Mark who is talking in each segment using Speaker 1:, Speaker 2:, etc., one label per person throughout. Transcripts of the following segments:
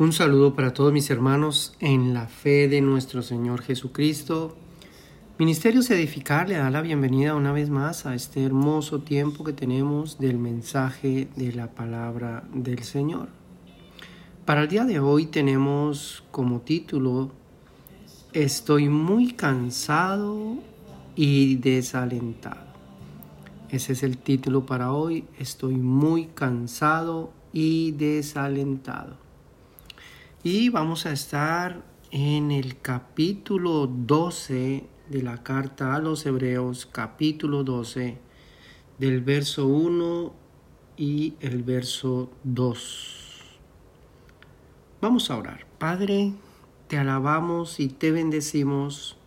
Speaker 1: Un saludo para todos mis hermanos en la fe de nuestro Señor Jesucristo. Ministerios Edificar le da la bienvenida una vez más a este hermoso tiempo que tenemos del mensaje de la palabra del Señor. Para el día de hoy tenemos como título Estoy muy cansado y desalentado. Ese es el título para hoy. Estoy muy cansado y desalentado. Y vamos a estar en el capítulo 12 de la carta a los Hebreos, capítulo 12, del verso 1 y el verso 2. Vamos a orar. Padre, te alabamos y te bendecimos.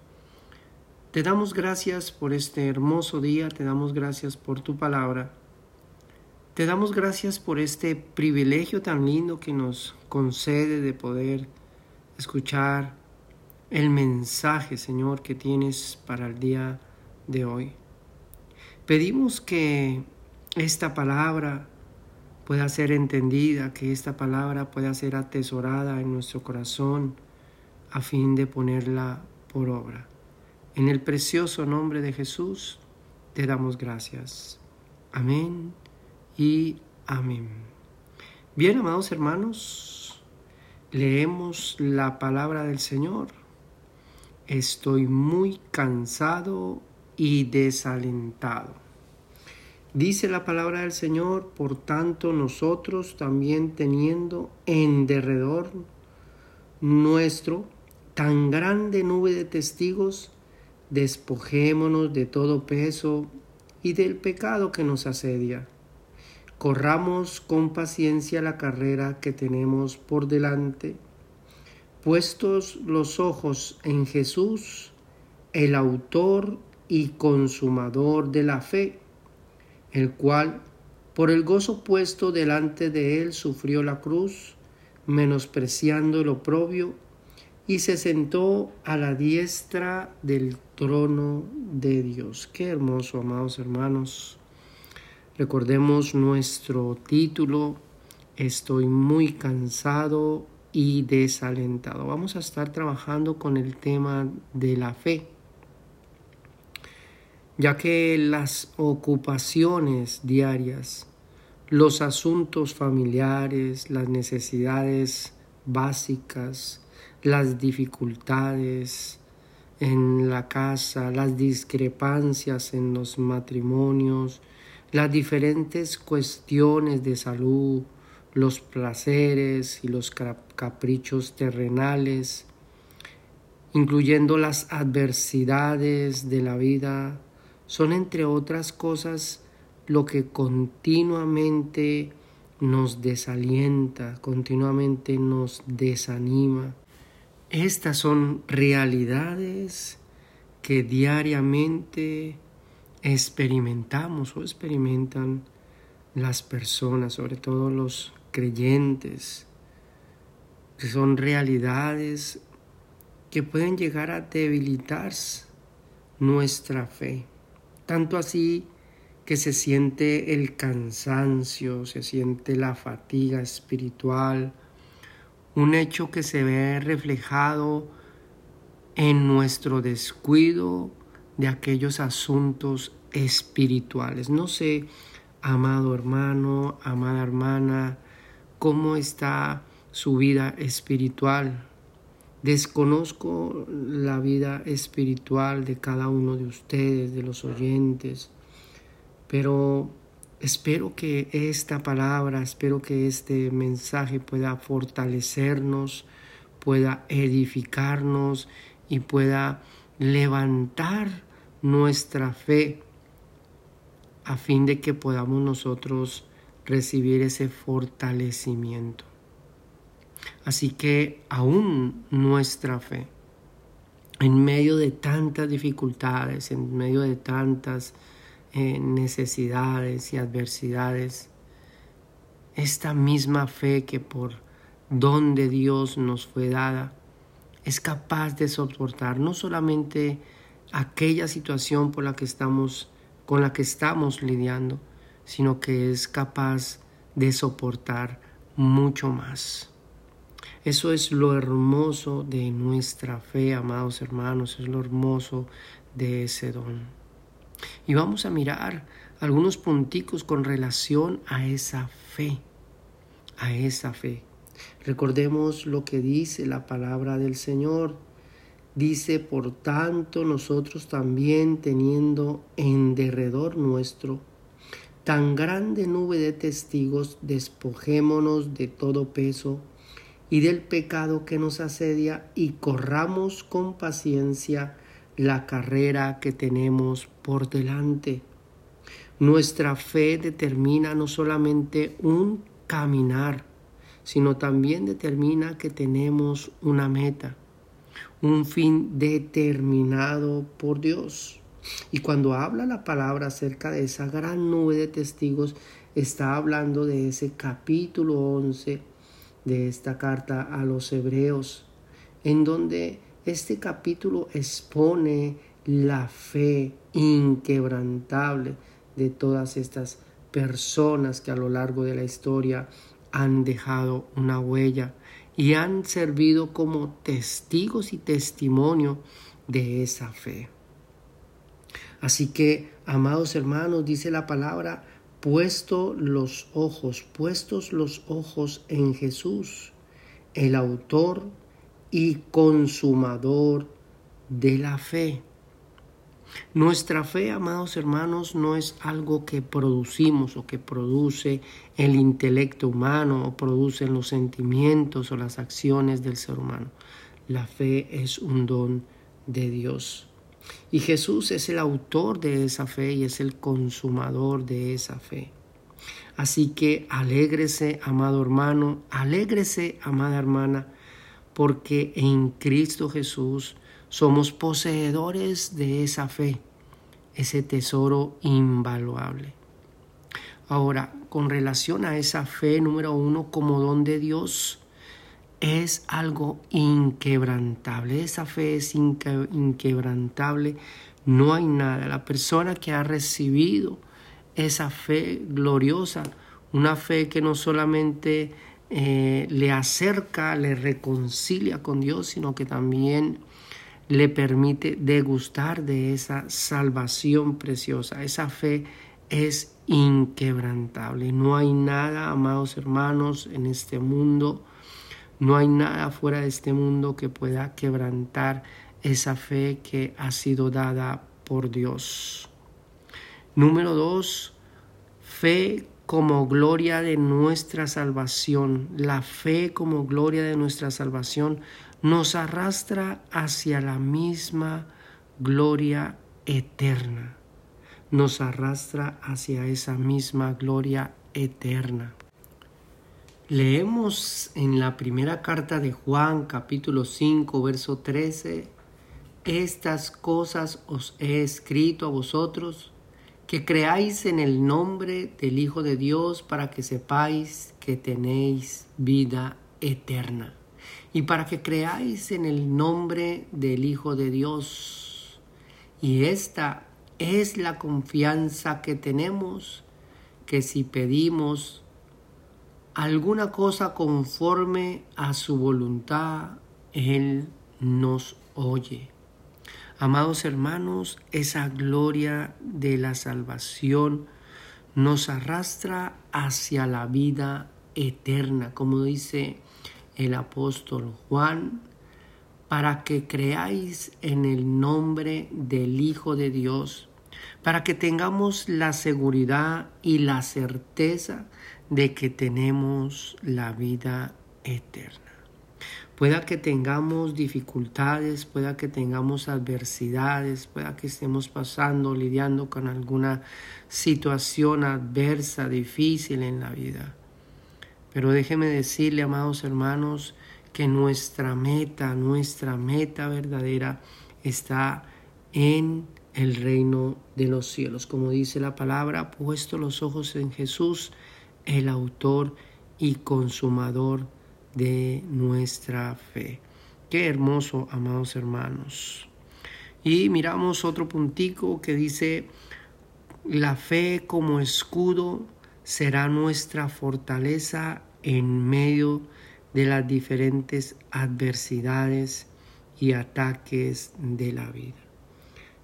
Speaker 1: Te damos gracias por este hermoso día, te damos gracias por tu palabra. Te damos gracias por este privilegio tan lindo que nos concede de poder escuchar el mensaje, Señor, que tienes para el día de hoy. Pedimos que esta palabra pueda ser entendida, que esta palabra pueda ser atesorada en nuestro corazón a fin de ponerla por obra. En el precioso nombre de Jesús te damos gracias. Amén amén. Bien, amados hermanos, leemos la palabra del Señor. Estoy muy cansado y desalentado. Dice la palabra del Señor, por tanto nosotros también teniendo en derredor nuestro tan grande nube de testigos, despojémonos de todo peso y del pecado que nos asedia corramos con paciencia la carrera que tenemos por delante, puestos los ojos en Jesús, el autor y consumador de la fe, el cual, por el gozo puesto delante de él, sufrió la cruz, menospreciando el oprobio, y se sentó a la diestra del trono de Dios. Qué hermoso, amados hermanos. Recordemos nuestro título, Estoy muy cansado y desalentado. Vamos a estar trabajando con el tema de la fe, ya que las ocupaciones diarias, los asuntos familiares, las necesidades básicas, las dificultades en la casa, las discrepancias en los matrimonios, las diferentes cuestiones de salud, los placeres y los caprichos terrenales, incluyendo las adversidades de la vida, son entre otras cosas lo que continuamente nos desalienta, continuamente nos desanima. Estas son realidades que diariamente experimentamos o experimentan las personas, sobre todo los creyentes, que son realidades que pueden llegar a debilitar nuestra fe. Tanto así que se siente el cansancio, se siente la fatiga espiritual, un hecho que se ve reflejado en nuestro descuido de aquellos asuntos espirituales. No sé, amado hermano, amada hermana, cómo está su vida espiritual. Desconozco la vida espiritual de cada uno de ustedes, de los oyentes, pero espero que esta palabra, espero que este mensaje pueda fortalecernos, pueda edificarnos y pueda levantar nuestra fe a fin de que podamos nosotros recibir ese fortalecimiento. Así que aún nuestra fe, en medio de tantas dificultades, en medio de tantas eh, necesidades y adversidades, esta misma fe que por don de Dios nos fue dada, es capaz de soportar no solamente aquella situación por la que estamos con la que estamos lidiando, sino que es capaz de soportar mucho más. Eso es lo hermoso de nuestra fe, amados hermanos, es lo hermoso de ese don. Y vamos a mirar algunos punticos con relación a esa fe, a esa fe. Recordemos lo que dice la palabra del Señor. Dice, por tanto, nosotros también teniendo en derredor nuestro tan grande nube de testigos, despojémonos de todo peso y del pecado que nos asedia y corramos con paciencia la carrera que tenemos por delante. Nuestra fe determina no solamente un caminar, sino también determina que tenemos una meta, un fin determinado por Dios. Y cuando habla la palabra acerca de esa gran nube de testigos, está hablando de ese capítulo 11 de esta carta a los hebreos, en donde este capítulo expone la fe inquebrantable de todas estas personas que a lo largo de la historia han dejado una huella y han servido como testigos y testimonio de esa fe. Así que, amados hermanos, dice la palabra, puesto los ojos, puestos los ojos en Jesús, el autor y consumador de la fe. Nuestra fe, amados hermanos, no es algo que producimos o que produce el intelecto humano o producen los sentimientos o las acciones del ser humano. La fe es un don de Dios. Y Jesús es el autor de esa fe y es el consumador de esa fe. Así que alégrese, amado hermano, alégrese, amada hermana, porque en Cristo Jesús somos poseedores de esa fe, ese tesoro invaluable. Ahora, con relación a esa fe número uno como don de Dios, es algo inquebrantable. Esa fe es inquebrantable. No hay nada. La persona que ha recibido esa fe gloriosa, una fe que no solamente eh, le acerca, le reconcilia con Dios, sino que también le permite degustar de esa salvación preciosa. Esa fe es inquebrantable. No hay nada, amados hermanos, en este mundo no hay nada fuera de este mundo que pueda quebrantar esa fe que ha sido dada por Dios. Número dos, fe como gloria de nuestra salvación. La fe como gloria de nuestra salvación nos arrastra hacia la misma gloria eterna. Nos arrastra hacia esa misma gloria eterna. Leemos en la primera carta de Juan capítulo 5 verso 13, Estas cosas os he escrito a vosotros, que creáis en el nombre del Hijo de Dios para que sepáis que tenéis vida eterna. Y para que creáis en el nombre del Hijo de Dios. Y esta es la confianza que tenemos, que si pedimos alguna cosa conforme a su voluntad, Él nos oye. Amados hermanos, esa gloria de la salvación nos arrastra hacia la vida eterna, como dice el apóstol Juan, para que creáis en el nombre del Hijo de Dios, para que tengamos la seguridad y la certeza de que tenemos la vida eterna. Pueda que tengamos dificultades, pueda que tengamos adversidades, pueda que estemos pasando, lidiando con alguna situación adversa, difícil en la vida. Pero déjeme decirle, amados hermanos, que nuestra meta, nuestra meta verdadera está en el reino de los cielos. Como dice la palabra, puesto los ojos en Jesús, el autor y consumador de nuestra fe. Qué hermoso, amados hermanos. Y miramos otro puntico que dice, la fe como escudo será nuestra fortaleza en medio de las diferentes adversidades y ataques de la vida.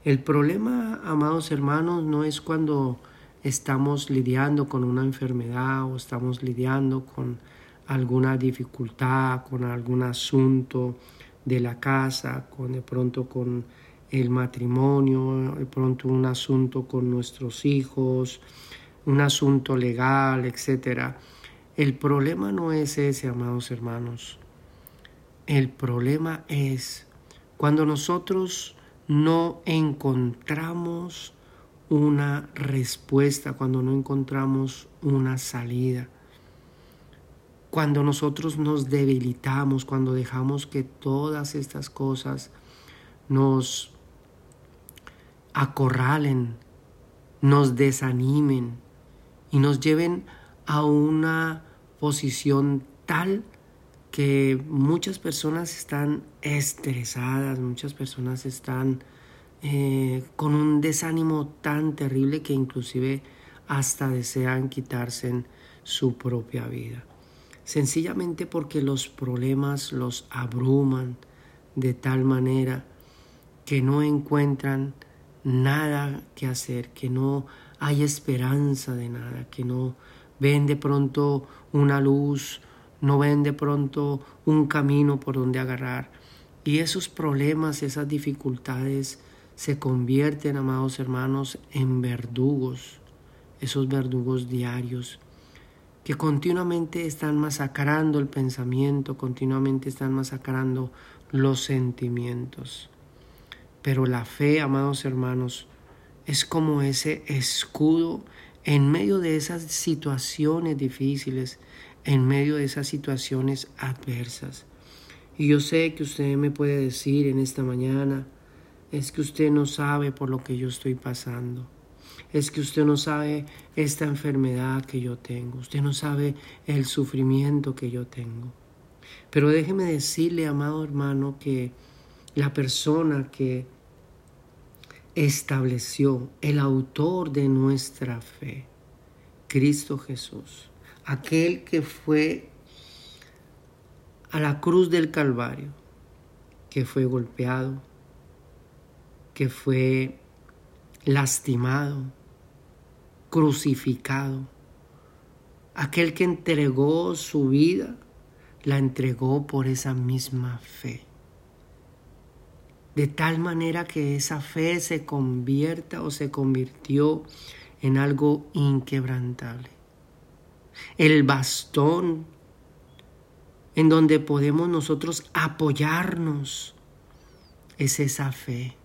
Speaker 1: El problema, amados hermanos, no es cuando estamos lidiando con una enfermedad o estamos lidiando con alguna dificultad, con algún asunto de la casa, con de pronto con el matrimonio, de pronto un asunto con nuestros hijos, un asunto legal, etc. El problema no es ese, amados hermanos. El problema es cuando nosotros no encontramos una respuesta, cuando no encontramos una salida, cuando nosotros nos debilitamos, cuando dejamos que todas estas cosas nos acorralen, nos desanimen y nos lleven a una posición tal que muchas personas están estresadas, muchas personas están eh, con un desánimo tan terrible que inclusive hasta desean quitarse su propia vida. Sencillamente porque los problemas los abruman de tal manera que no encuentran nada que hacer, que no hay esperanza de nada, que no ven de pronto una luz no ven de pronto un camino por donde agarrar. Y esos problemas, esas dificultades se convierten, amados hermanos, en verdugos, esos verdugos diarios que continuamente están masacrando el pensamiento, continuamente están masacrando los sentimientos. Pero la fe, amados hermanos, es como ese escudo en medio de esas situaciones difíciles, en medio de esas situaciones adversas. Y yo sé que usted me puede decir en esta mañana, es que usted no sabe por lo que yo estoy pasando. Es que usted no sabe esta enfermedad que yo tengo. Usted no sabe el sufrimiento que yo tengo. Pero déjeme decirle, amado hermano, que la persona que estableció el autor de nuestra fe, Cristo Jesús, aquel que fue a la cruz del Calvario, que fue golpeado, que fue lastimado, crucificado, aquel que entregó su vida, la entregó por esa misma fe. De tal manera que esa fe se convierta o se convirtió en algo inquebrantable el bastón en donde podemos nosotros apoyarnos es esa fe.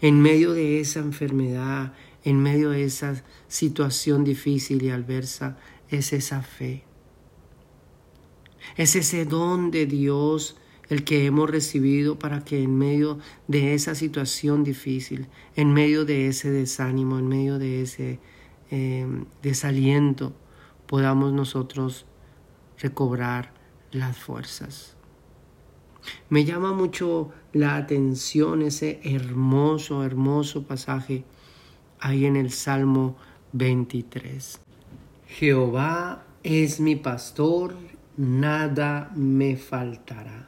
Speaker 1: En medio de esa enfermedad, en medio de esa situación difícil y adversa, es esa fe. Es ese don de Dios el que hemos recibido para que en medio de esa situación difícil, en medio de ese desánimo, en medio de ese eh, desaliento, podamos nosotros recobrar las fuerzas. Me llama mucho la atención ese hermoso, hermoso pasaje ahí en el Salmo 23. Jehová es mi pastor, nada me faltará.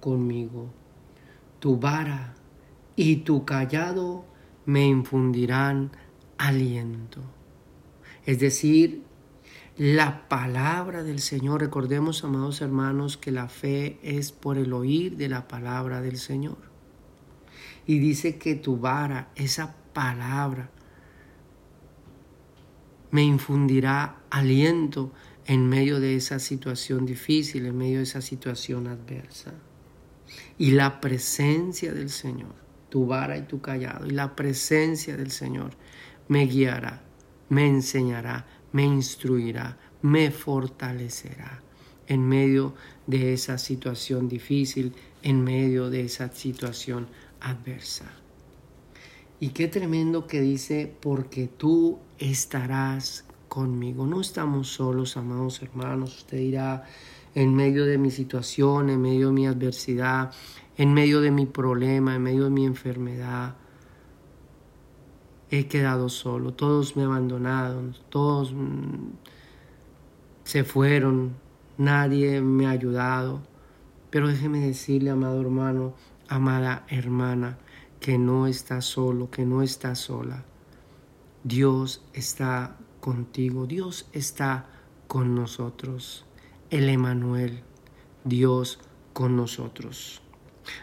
Speaker 1: conmigo. Tu vara y tu callado me infundirán aliento. Es decir, la palabra del Señor. Recordemos, amados hermanos, que la fe es por el oír de la palabra del Señor. Y dice que tu vara, esa palabra, me infundirá aliento en medio de esa situación difícil, en medio de esa situación adversa. Y la presencia del Señor, tu vara y tu callado, y la presencia del Señor me guiará, me enseñará, me instruirá, me fortalecerá. en medio de esa situación difícil, en medio de esa situación adversa. Y qué tremendo que dice, porque tú estarás conmigo. No estamos solos, amados hermanos. Usted dirá, en medio de mi situación, en medio de mi adversidad, en medio de mi problema, en medio de mi enfermedad, he quedado solo. Todos me abandonaron, todos mm, se fueron, nadie me ha ayudado. Pero déjeme decirle, amado hermano, amada hermana, que no está solo, que no está sola. Dios está contigo, Dios está con nosotros. El Emanuel, Dios con nosotros.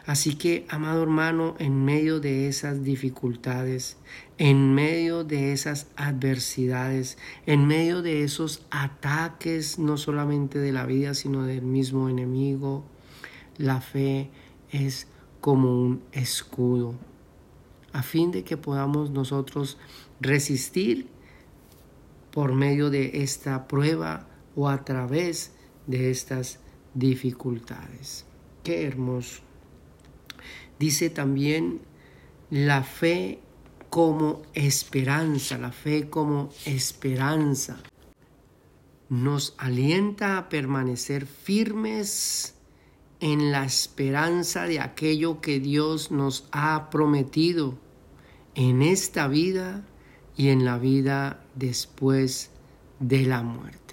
Speaker 1: Así que, amado hermano, en medio de esas dificultades, en medio de esas adversidades, en medio de esos ataques, no solamente de la vida, sino del mismo enemigo, la fe es como un escudo, a fin de que podamos nosotros resistir por medio de esta prueba o a través de estas dificultades. Qué hermoso. Dice también la fe como esperanza, la fe como esperanza. Nos alienta a permanecer firmes en la esperanza de aquello que Dios nos ha prometido en esta vida y en la vida después de la muerte.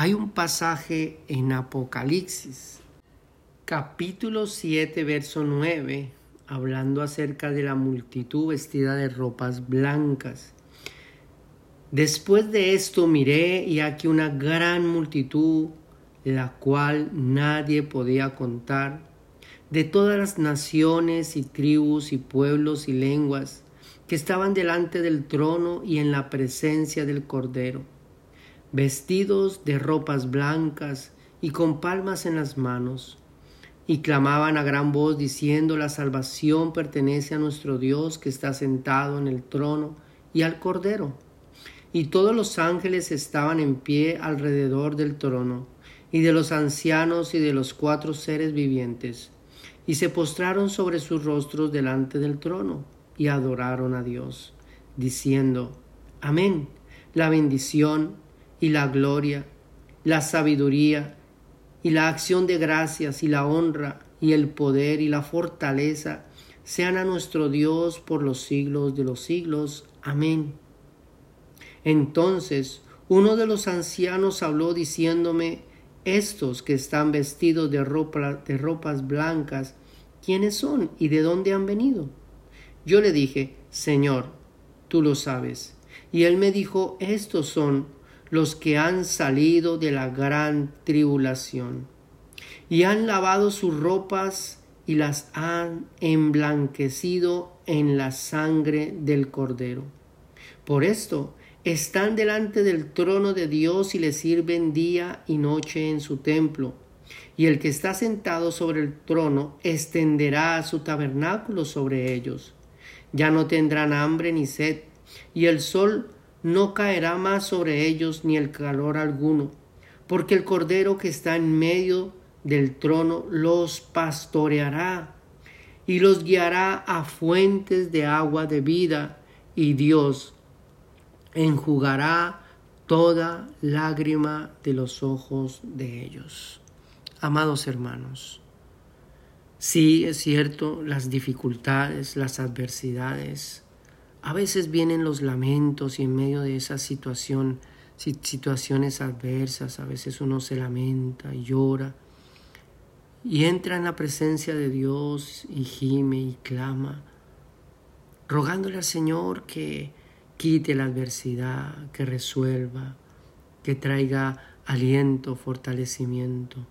Speaker 1: Hay un pasaje en Apocalipsis, capítulo 7, verso 9, hablando acerca de la multitud vestida de ropas blancas. Después de esto miré y aquí una gran multitud la cual nadie podía contar, de todas las naciones y tribus y pueblos y lenguas que estaban delante del trono y en la presencia del Cordero, vestidos de ropas blancas y con palmas en las manos, y clamaban a gran voz diciendo, la salvación pertenece a nuestro Dios que está sentado en el trono y al Cordero. Y todos los ángeles estaban en pie alrededor del trono y de los ancianos y de los cuatro seres vivientes, y se postraron sobre sus rostros delante del trono, y adoraron a Dios, diciendo, Amén, la bendición y la gloria, la sabiduría y la acción de gracias y la honra y el poder y la fortaleza sean a nuestro Dios por los siglos de los siglos. Amén. Entonces uno de los ancianos habló diciéndome, estos que están vestidos de, ropa, de ropas blancas, ¿quiénes son y de dónde han venido? Yo le dije, Señor, tú lo sabes. Y él me dijo, estos son los que han salido de la gran tribulación y han lavado sus ropas y las han emblanquecido en la sangre del cordero. Por esto están delante del trono de Dios y le sirven día y noche en su templo. Y el que está sentado sobre el trono extenderá su tabernáculo sobre ellos. Ya no tendrán hambre ni sed, y el sol no caerá más sobre ellos ni el calor alguno, porque el Cordero que está en medio del trono los pastoreará y los guiará a fuentes de agua de vida, y Dios enjugará toda lágrima de los ojos de ellos. Amados hermanos, sí es cierto, las dificultades, las adversidades, a veces vienen los lamentos y en medio de esa situación, situaciones adversas, a veces uno se lamenta y llora y entra en la presencia de Dios y gime y clama, rogándole al Señor que quite la adversidad, que resuelva, que traiga aliento, fortalecimiento.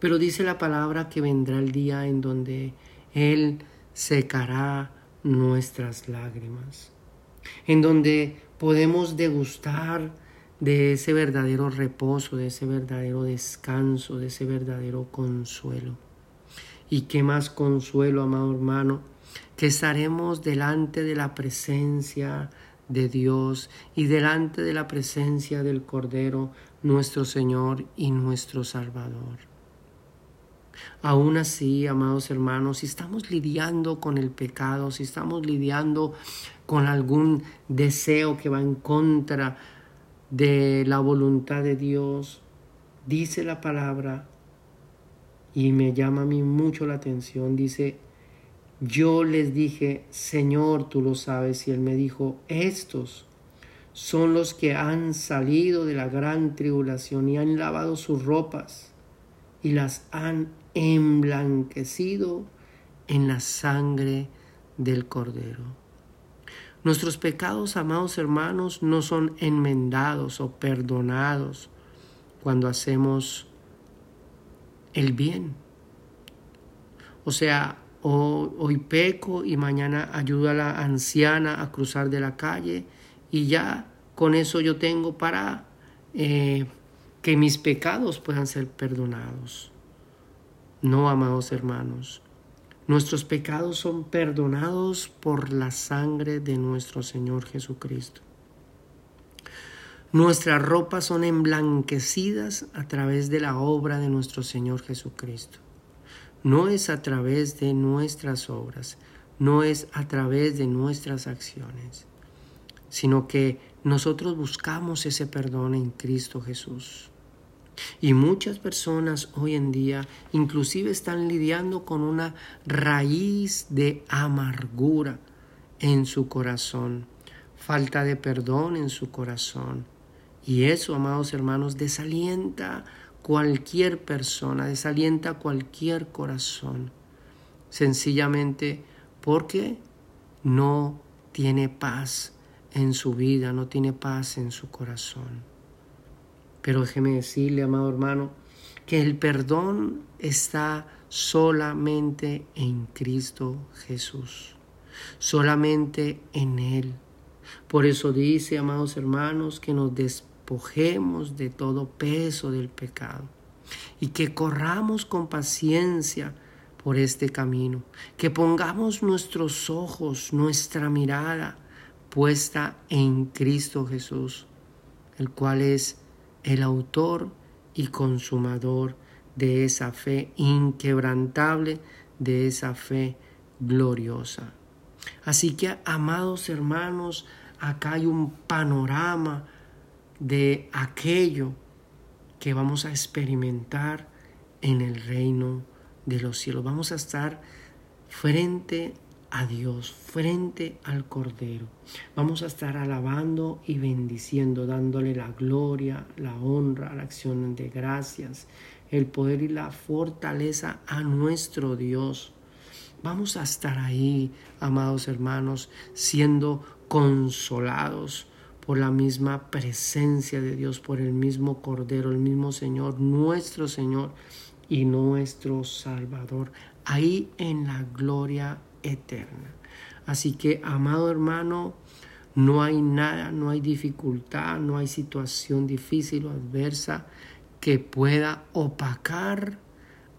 Speaker 1: Pero dice la palabra que vendrá el día en donde Él secará nuestras lágrimas, en donde podemos degustar de ese verdadero reposo, de ese verdadero descanso, de ese verdadero consuelo. Y qué más consuelo, amado hermano, que estaremos delante de la presencia de Dios y delante de la presencia del Cordero, nuestro Señor y nuestro Salvador. Aún así, amados hermanos, si estamos lidiando con el pecado, si estamos lidiando con algún deseo que va en contra de la voluntad de Dios, dice la palabra y me llama a mí mucho la atención, dice, yo les dije, Señor, tú lo sabes, y él me dijo, estos son los que han salido de la gran tribulación y han lavado sus ropas y las han emblanquecido en la sangre del Cordero. Nuestros pecados, amados hermanos, no son enmendados o perdonados cuando hacemos el bien. O sea, hoy peco y mañana ayudo a la anciana a cruzar de la calle y ya con eso yo tengo para eh, que mis pecados puedan ser perdonados. No, amados hermanos, nuestros pecados son perdonados por la sangre de nuestro Señor Jesucristo. Nuestras ropas son emblanquecidas a través de la obra de nuestro Señor Jesucristo. No es a través de nuestras obras, no es a través de nuestras acciones, sino que nosotros buscamos ese perdón en Cristo Jesús. Y muchas personas hoy en día inclusive están lidiando con una raíz de amargura en su corazón, falta de perdón en su corazón. Y eso, amados hermanos, desalienta cualquier persona, desalienta cualquier corazón, sencillamente porque no tiene paz en su vida, no tiene paz en su corazón. Pero déjeme decirle, amado hermano, que el perdón está solamente en Cristo Jesús, solamente en Él. Por eso dice, amados hermanos, que nos despojemos de todo peso del pecado y que corramos con paciencia por este camino, que pongamos nuestros ojos, nuestra mirada puesta en Cristo Jesús, el cual es el autor y consumador de esa fe inquebrantable, de esa fe gloriosa. Así que, amados hermanos, acá hay un panorama de aquello que vamos a experimentar en el reino de los cielos. Vamos a estar frente a Dios, frente al Cordero. Vamos a estar alabando y bendiciendo, dándole la gloria, la honra, la acción de gracias, el poder y la fortaleza a nuestro Dios. Vamos a estar ahí, amados hermanos, siendo consolados por la misma presencia de Dios, por el mismo Cordero, el mismo Señor, nuestro Señor y nuestro Salvador, ahí en la gloria eterna. Así que, amado hermano, no hay nada, no hay dificultad, no hay situación difícil o adversa que pueda opacar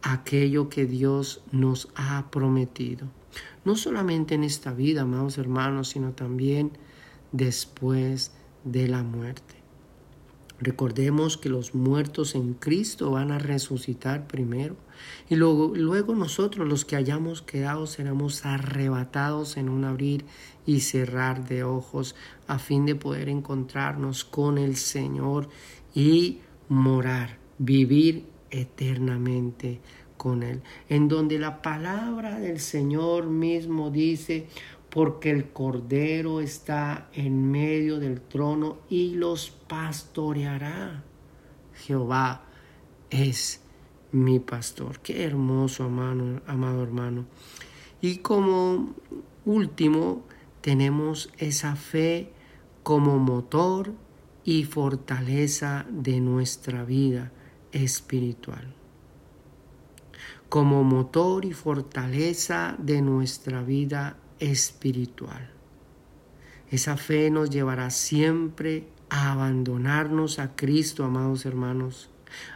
Speaker 1: aquello que Dios nos ha prometido. No solamente en esta vida, amados hermanos, sino también después de la muerte. Recordemos que los muertos en Cristo van a resucitar primero y luego, luego nosotros los que hayamos quedado seremos arrebatados en un abrir y cerrar de ojos a fin de poder encontrarnos con el Señor y morar, vivir eternamente con Él. En donde la palabra del Señor mismo dice, porque el Cordero está en medio del trono y los pastoreará. Jehová es mi pastor. Qué hermoso, amado, amado hermano. Y como último, tenemos esa fe como motor y fortaleza de nuestra vida espiritual. Como motor y fortaleza de nuestra vida espiritual. Esa fe nos llevará siempre a abandonarnos a Cristo, amados hermanos.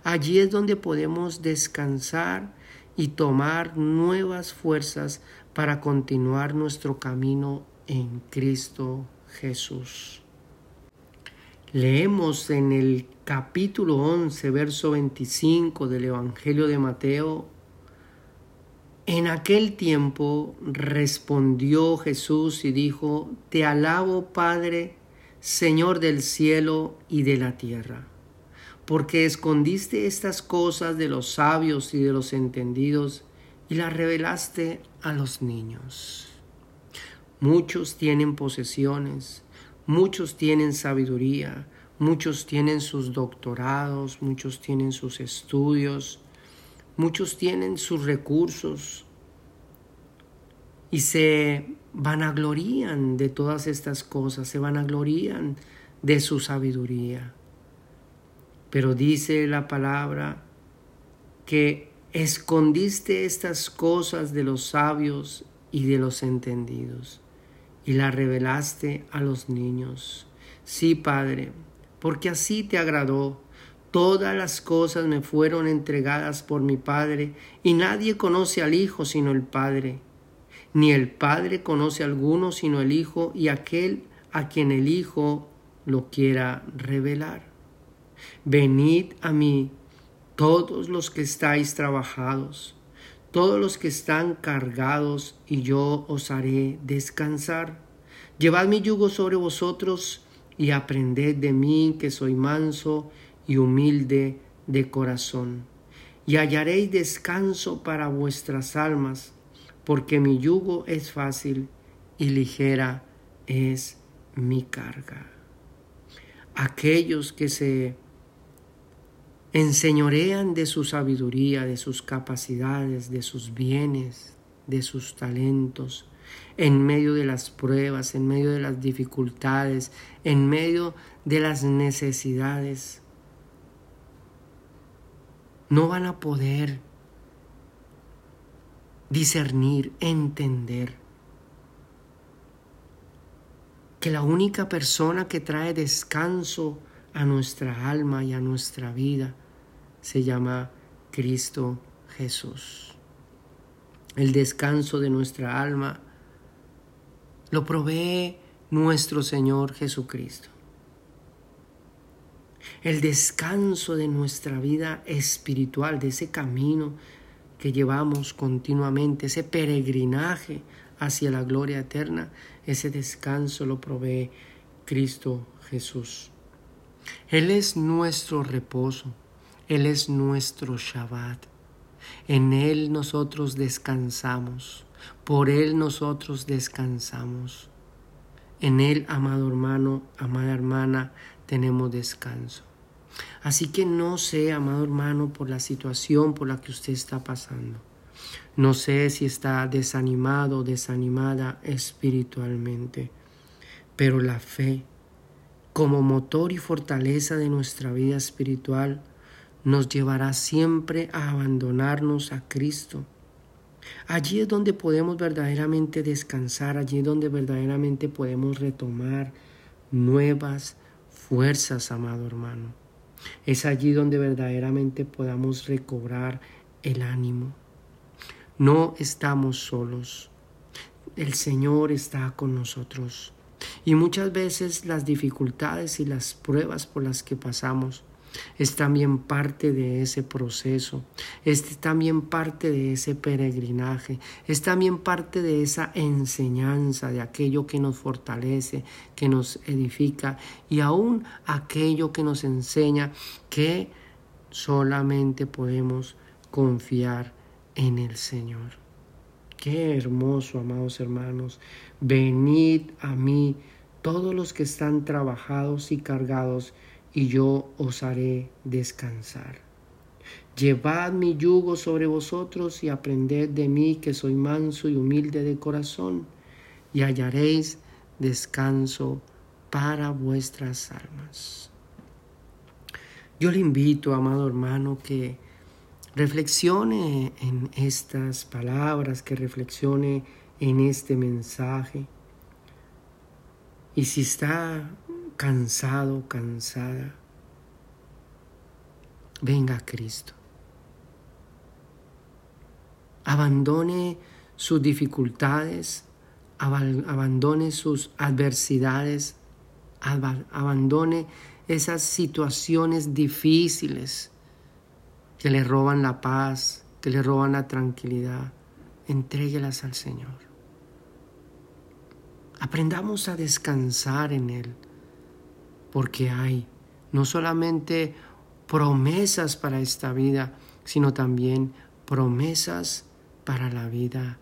Speaker 1: Allí es donde podemos descansar y tomar nuevas fuerzas para continuar nuestro camino en Cristo Jesús. Leemos en el capítulo 11, verso 25 del Evangelio de Mateo. En aquel tiempo respondió Jesús y dijo, Te alabo, Padre, Señor del cielo y de la tierra, porque escondiste estas cosas de los sabios y de los entendidos y las revelaste a los niños. Muchos tienen posesiones, muchos tienen sabiduría, muchos tienen sus doctorados, muchos tienen sus estudios, muchos tienen sus recursos y se vanaglorían de todas estas cosas, se vanaglorían de su sabiduría. Pero dice la palabra que escondiste estas cosas de los sabios y de los entendidos y las revelaste a los niños. Sí, Padre, porque así te agradó. Todas las cosas me fueron entregadas por mi Padre, y nadie conoce al Hijo sino el Padre, ni el Padre conoce a alguno sino el Hijo y aquel a quien el Hijo lo quiera revelar. Venid a mí, todos los que estáis trabajados, todos los que están cargados, y yo os haré descansar. Llevad mi yugo sobre vosotros y aprended de mí que soy manso y humilde de corazón, y hallaréis descanso para vuestras almas, porque mi yugo es fácil y ligera es mi carga. Aquellos que se enseñorean de su sabiduría, de sus capacidades, de sus bienes, de sus talentos, en medio de las pruebas, en medio de las dificultades, en medio de las necesidades. No van a poder discernir, entender que la única persona que trae descanso a nuestra alma y a nuestra vida se llama Cristo Jesús. El descanso de nuestra alma lo provee nuestro Señor Jesucristo. El descanso de nuestra vida espiritual, de ese camino que llevamos continuamente, ese peregrinaje hacia la gloria eterna, ese descanso lo provee Cristo Jesús. Él es nuestro reposo, Él es nuestro Shabbat. En Él nosotros descansamos, por Él nosotros descansamos. En Él, amado hermano, amada hermana, tenemos descanso. Así que no sé, amado hermano, por la situación por la que usted está pasando. No sé si está desanimado o desanimada espiritualmente, pero la fe como motor y fortaleza de nuestra vida espiritual, nos llevará siempre a abandonarnos a Cristo. Allí es donde podemos verdaderamente descansar, allí es donde verdaderamente podemos retomar nuevas fuerzas, amado hermano. Es allí donde verdaderamente podamos recobrar el ánimo. No estamos solos. El Señor está con nosotros. Y muchas veces las dificultades y las pruebas por las que pasamos es también parte de ese proceso, es también parte de ese peregrinaje, es también parte de esa enseñanza, de aquello que nos fortalece, que nos edifica y aún aquello que nos enseña que solamente podemos confiar en el Señor. Qué hermoso, amados hermanos. Venid a mí todos los que están trabajados y cargados, y yo os haré descansar. Llevad mi yugo sobre vosotros y aprended de mí que soy manso y humilde de corazón, y hallaréis descanso para vuestras almas. Yo le invito, amado hermano, que reflexione en estas palabras, que reflexione en este mensaje. Y si está cansado, cansada, venga a Cristo. Abandone sus dificultades, abandone sus adversidades, abandone esas situaciones difíciles que le roban la paz, que le roban la tranquilidad. Entréguelas al Señor. Aprendamos a descansar en Él, porque hay no solamente promesas para esta vida, sino también promesas para la vida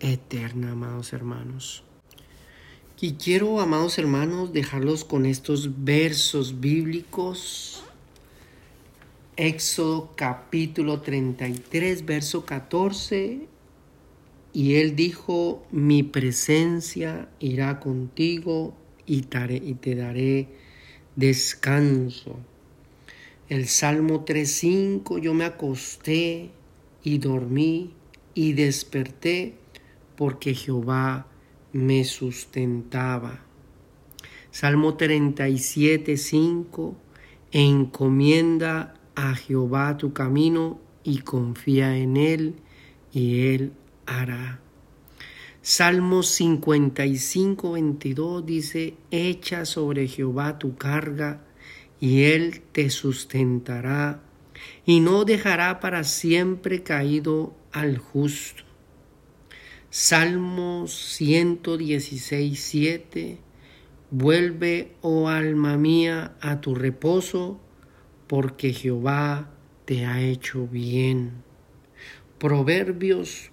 Speaker 1: eterna, amados hermanos. Y quiero, amados hermanos, dejarlos con estos versos bíblicos. Éxodo capítulo 33, verso 14 y él dijo, mi presencia irá contigo y te daré descanso. El Salmo 3.5, yo me acosté y dormí y desperté porque Jehová me sustentaba. Salmo 37.5, encomienda a Jehová tu camino y confía en él y él hará. Salmo 55, 22 dice, echa sobre Jehová tu carga y él te sustentará y no dejará para siempre caído al justo. Salmo 116, 7 Vuelve, oh alma mía, a tu reposo, porque Jehová te ha hecho bien. Proverbios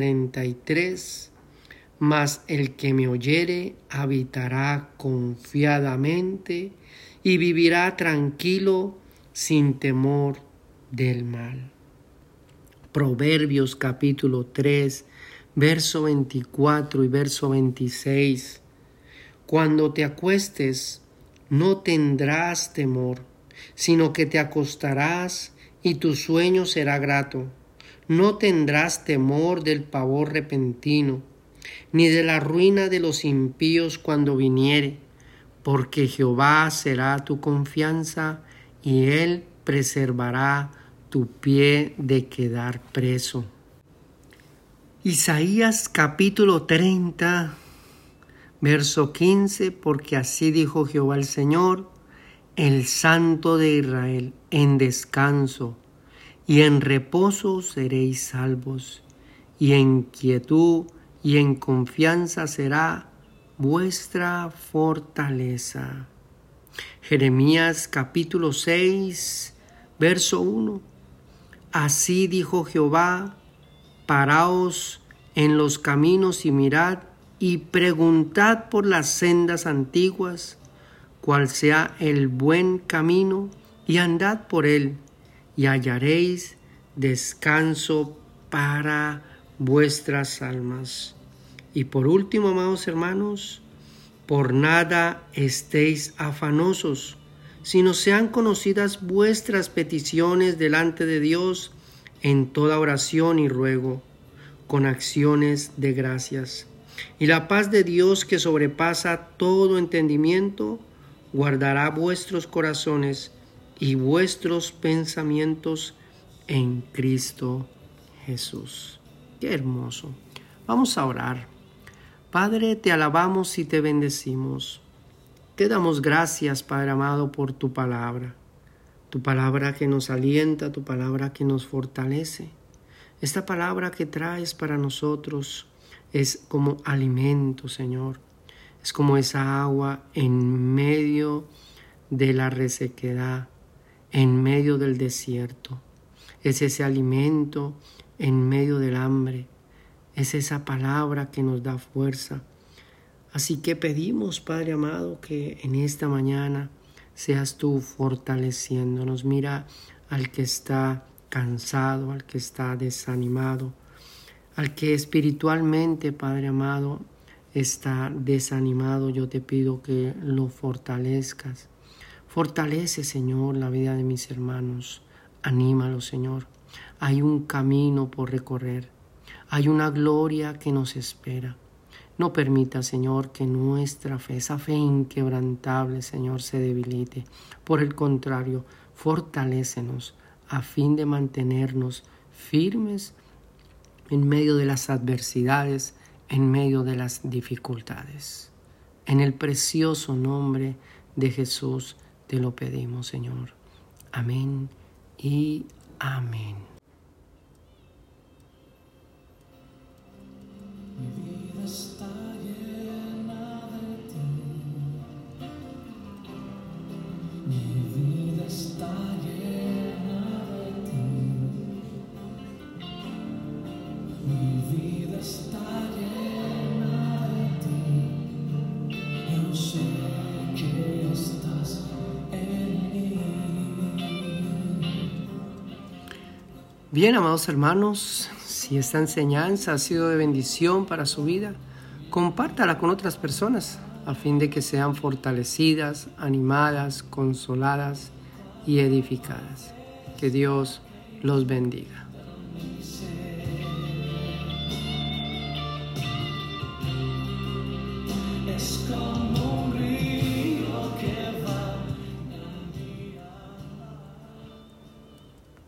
Speaker 1: 1.33 Mas el que me oyere habitará confiadamente y vivirá tranquilo sin temor del mal. Proverbios capítulo 3, verso 24 y verso 26. Cuando te acuestes, no tendrás temor, sino que te acostarás y tu sueño será grato no tendrás temor del pavor repentino, ni de la ruina de los impíos cuando viniere, porque Jehová será tu confianza y él preservará tu pie de quedar preso. Isaías capítulo 30, verso 15, porque así dijo Jehová el Señor, el Santo de Israel, en descanso y en reposo seréis salvos, y en quietud y en confianza será vuestra fortaleza. Jeremías capítulo 6, verso 1. Así dijo Jehová, paraos en los caminos y mirad y preguntad por las sendas antiguas, cuál sea el buen camino, y andad por él y hallaréis descanso para vuestras almas. Y por último, amados hermanos, por nada estéis afanosos, sino sean conocidas vuestras peticiones delante de Dios en toda oración y ruego, con acciones de gracias. Y la paz de Dios que sobrepasa todo entendimiento, guardará vuestros corazones y vuestros pensamientos en Cristo Jesús. Qué hermoso. Vamos a orar. Padre, te alabamos y te bendecimos. Te damos gracias, Padre amado, por tu palabra. Tu palabra que nos alienta, tu palabra que nos fortalece. Esta palabra que traes para nosotros es como alimento, Señor. Es como esa agua en medio de la resequedad en medio del desierto. Es ese alimento en medio del hambre. Es esa palabra que nos da fuerza. Así que pedimos, Padre amado, que en esta mañana seas tú fortaleciéndonos. Mira al que está cansado, al que está desanimado, al que espiritualmente, Padre amado, está desanimado. Yo te pido que lo fortalezcas Fortalece, Señor, la vida de mis hermanos. Anímalo, Señor. Hay un camino por recorrer. Hay una gloria que nos espera. No permita, Señor, que nuestra fe, esa fe inquebrantable, Señor, se debilite. Por el contrario, fortalécenos a fin de mantenernos firmes en medio de las adversidades, en medio de las dificultades. En el precioso nombre de Jesús te lo pedimos, Señor. Amén y amén. Bien, amados hermanos, si esta enseñanza ha sido de bendición para su vida, compártala con otras personas a fin de que sean fortalecidas, animadas, consoladas y edificadas. Que Dios los bendiga.